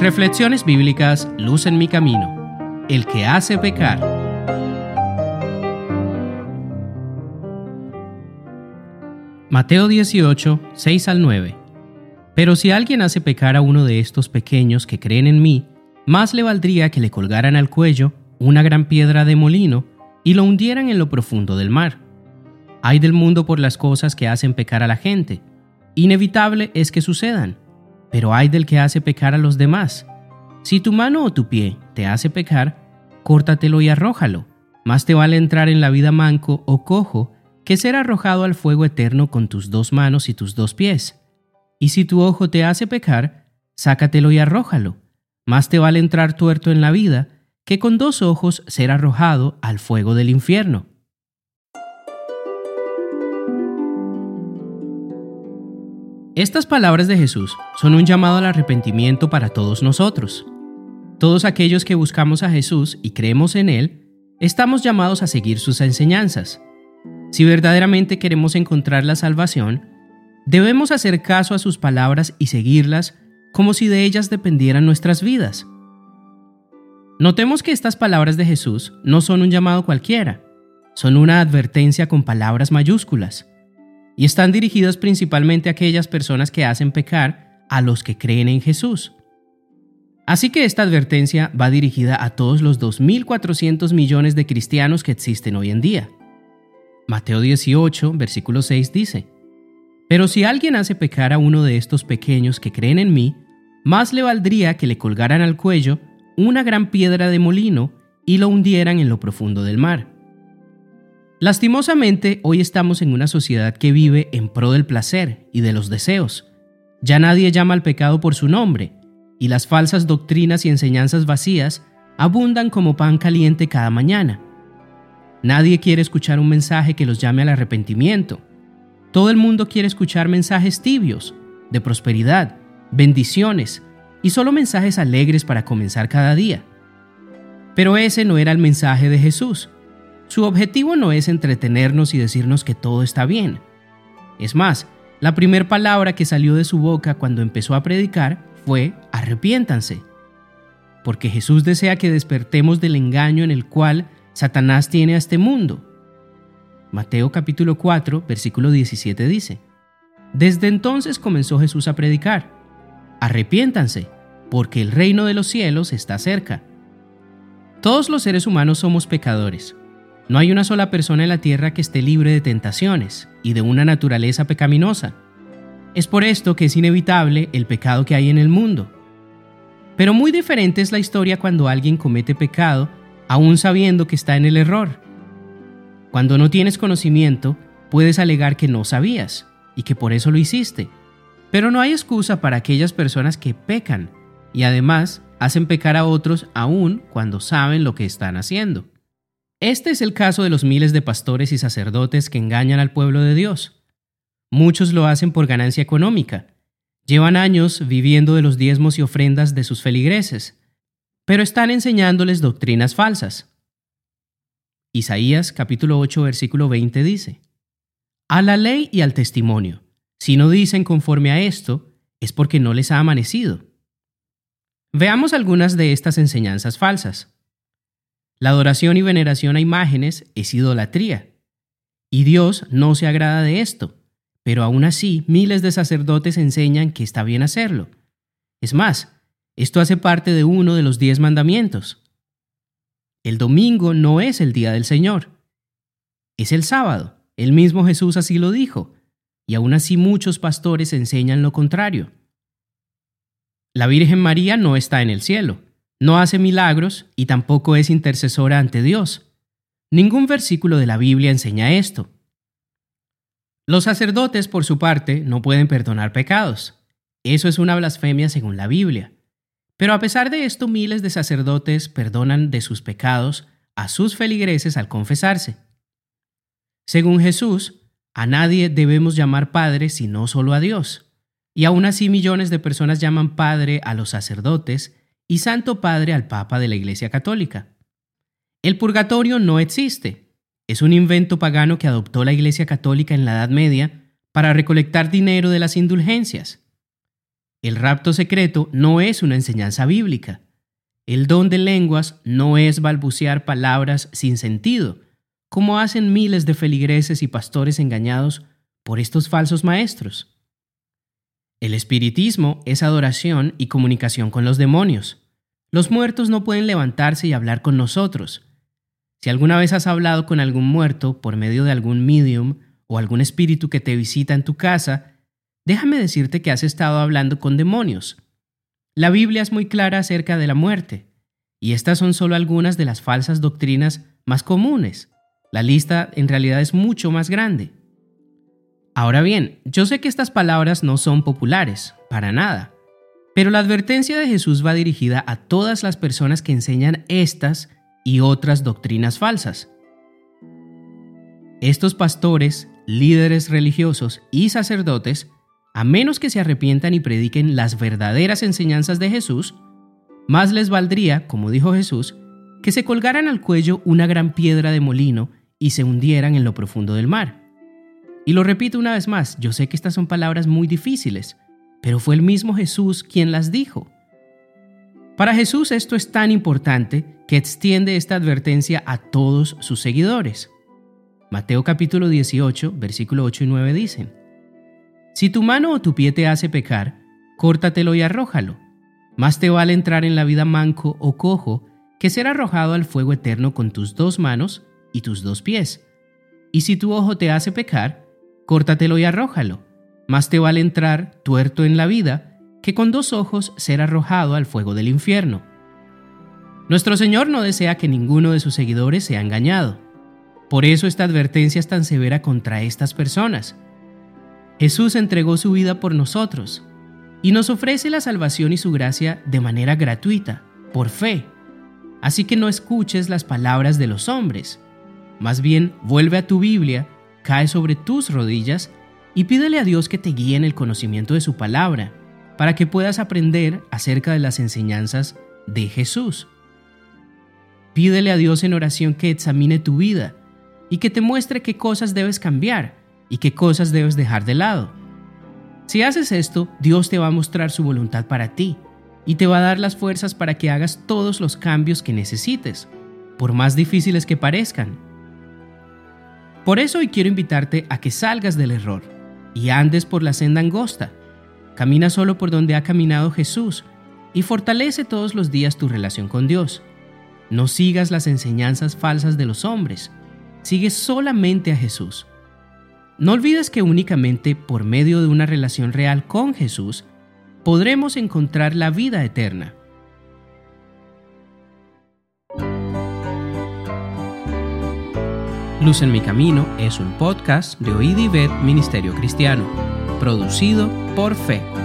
Reflexiones bíblicas Luz en mi camino. El que hace pecar. Mateo 18, 6 al 9. Pero si alguien hace pecar a uno de estos pequeños que creen en mí, más le valdría que le colgaran al cuello una gran piedra de molino y lo hundieran en lo profundo del mar. Hay del mundo por las cosas que hacen pecar a la gente. Inevitable es que sucedan, pero hay del que hace pecar a los demás. Si tu mano o tu pie te hace pecar, córtatelo y arrójalo. Más te vale entrar en la vida manco o cojo que ser arrojado al fuego eterno con tus dos manos y tus dos pies. Y si tu ojo te hace pecar, sácatelo y arrójalo. Más te vale entrar tuerto en la vida que con dos ojos ser arrojado al fuego del infierno. Estas palabras de Jesús son un llamado al arrepentimiento para todos nosotros. Todos aquellos que buscamos a Jesús y creemos en Él, estamos llamados a seguir sus enseñanzas. Si verdaderamente queremos encontrar la salvación, debemos hacer caso a sus palabras y seguirlas como si de ellas dependieran nuestras vidas. Notemos que estas palabras de Jesús no son un llamado cualquiera, son una advertencia con palabras mayúsculas y están dirigidas principalmente a aquellas personas que hacen pecar a los que creen en Jesús. Así que esta advertencia va dirigida a todos los 2.400 millones de cristianos que existen hoy en día. Mateo 18, versículo 6 dice, Pero si alguien hace pecar a uno de estos pequeños que creen en mí, más le valdría que le colgaran al cuello una gran piedra de molino y lo hundieran en lo profundo del mar. Lastimosamente, hoy estamos en una sociedad que vive en pro del placer y de los deseos. Ya nadie llama al pecado por su nombre, y las falsas doctrinas y enseñanzas vacías abundan como pan caliente cada mañana. Nadie quiere escuchar un mensaje que los llame al arrepentimiento. Todo el mundo quiere escuchar mensajes tibios, de prosperidad, bendiciones y solo mensajes alegres para comenzar cada día. Pero ese no era el mensaje de Jesús. Su objetivo no es entretenernos y decirnos que todo está bien. Es más, la primera palabra que salió de su boca cuando empezó a predicar fue arrepiéntanse. Porque Jesús desea que despertemos del engaño en el cual Satanás tiene a este mundo. Mateo capítulo 4, versículo 17 dice, Desde entonces comenzó Jesús a predicar, arrepiéntanse, porque el reino de los cielos está cerca. Todos los seres humanos somos pecadores, no hay una sola persona en la tierra que esté libre de tentaciones y de una naturaleza pecaminosa. Es por esto que es inevitable el pecado que hay en el mundo. Pero muy diferente es la historia cuando alguien comete pecado aún sabiendo que está en el error. Cuando no tienes conocimiento, puedes alegar que no sabías y que por eso lo hiciste. Pero no hay excusa para aquellas personas que pecan y además hacen pecar a otros aún cuando saben lo que están haciendo. Este es el caso de los miles de pastores y sacerdotes que engañan al pueblo de Dios. Muchos lo hacen por ganancia económica. Llevan años viviendo de los diezmos y ofrendas de sus feligreses, pero están enseñándoles doctrinas falsas. Isaías capítulo 8 versículo 20 dice, A la ley y al testimonio, si no dicen conforme a esto, es porque no les ha amanecido. Veamos algunas de estas enseñanzas falsas. La adoración y veneración a imágenes es idolatría. Y Dios no se agrada de esto, pero aún así miles de sacerdotes enseñan que está bien hacerlo. Es más, esto hace parte de uno de los diez mandamientos. El domingo no es el día del Señor, es el sábado. El mismo Jesús así lo dijo, y aún así muchos pastores enseñan lo contrario. La Virgen María no está en el cielo, no hace milagros y tampoco es intercesora ante Dios. Ningún versículo de la Biblia enseña esto. Los sacerdotes, por su parte, no pueden perdonar pecados. Eso es una blasfemia según la Biblia. Pero a pesar de esto, miles de sacerdotes perdonan de sus pecados a sus feligreses al confesarse. Según Jesús, a nadie debemos llamar Padre sino solo a Dios. Y aún así millones de personas llaman Padre a los sacerdotes y Santo Padre al Papa de la Iglesia Católica. El purgatorio no existe. Es un invento pagano que adoptó la Iglesia Católica en la Edad Media para recolectar dinero de las indulgencias. El rapto secreto no es una enseñanza bíblica. El don de lenguas no es balbucear palabras sin sentido, como hacen miles de feligreses y pastores engañados por estos falsos maestros. El espiritismo es adoración y comunicación con los demonios. Los muertos no pueden levantarse y hablar con nosotros. Si alguna vez has hablado con algún muerto por medio de algún medium o algún espíritu que te visita en tu casa, déjame decirte que has estado hablando con demonios. La Biblia es muy clara acerca de la muerte, y estas son solo algunas de las falsas doctrinas más comunes. La lista en realidad es mucho más grande. Ahora bien, yo sé que estas palabras no son populares, para nada, pero la advertencia de Jesús va dirigida a todas las personas que enseñan estas y otras doctrinas falsas. Estos pastores, líderes religiosos y sacerdotes a menos que se arrepientan y prediquen las verdaderas enseñanzas de Jesús, más les valdría, como dijo Jesús, que se colgaran al cuello una gran piedra de molino y se hundieran en lo profundo del mar. Y lo repito una vez más, yo sé que estas son palabras muy difíciles, pero fue el mismo Jesús quien las dijo. Para Jesús esto es tan importante que extiende esta advertencia a todos sus seguidores. Mateo capítulo 18, versículo 8 y 9 dicen, si tu mano o tu pie te hace pecar, córtatelo y arrójalo. Más te vale entrar en la vida manco o cojo que ser arrojado al fuego eterno con tus dos manos y tus dos pies. Y si tu ojo te hace pecar, córtatelo y arrójalo. Más te vale entrar tuerto en la vida que con dos ojos ser arrojado al fuego del infierno. Nuestro Señor no desea que ninguno de sus seguidores sea engañado. Por eso esta advertencia es tan severa contra estas personas Jesús entregó su vida por nosotros y nos ofrece la salvación y su gracia de manera gratuita, por fe. Así que no escuches las palabras de los hombres. Más bien, vuelve a tu Biblia, cae sobre tus rodillas y pídele a Dios que te guíe en el conocimiento de su palabra, para que puedas aprender acerca de las enseñanzas de Jesús. Pídele a Dios en oración que examine tu vida y que te muestre qué cosas debes cambiar y qué cosas debes dejar de lado. Si haces esto, Dios te va a mostrar su voluntad para ti y te va a dar las fuerzas para que hagas todos los cambios que necesites, por más difíciles que parezcan. Por eso hoy quiero invitarte a que salgas del error y andes por la senda angosta. Camina solo por donde ha caminado Jesús y fortalece todos los días tu relación con Dios. No sigas las enseñanzas falsas de los hombres, sigue solamente a Jesús. No olvides que únicamente por medio de una relación real con Jesús podremos encontrar la vida eterna. Luz en mi camino es un podcast de Oíd y Ministerio Cristiano, producido por Fe.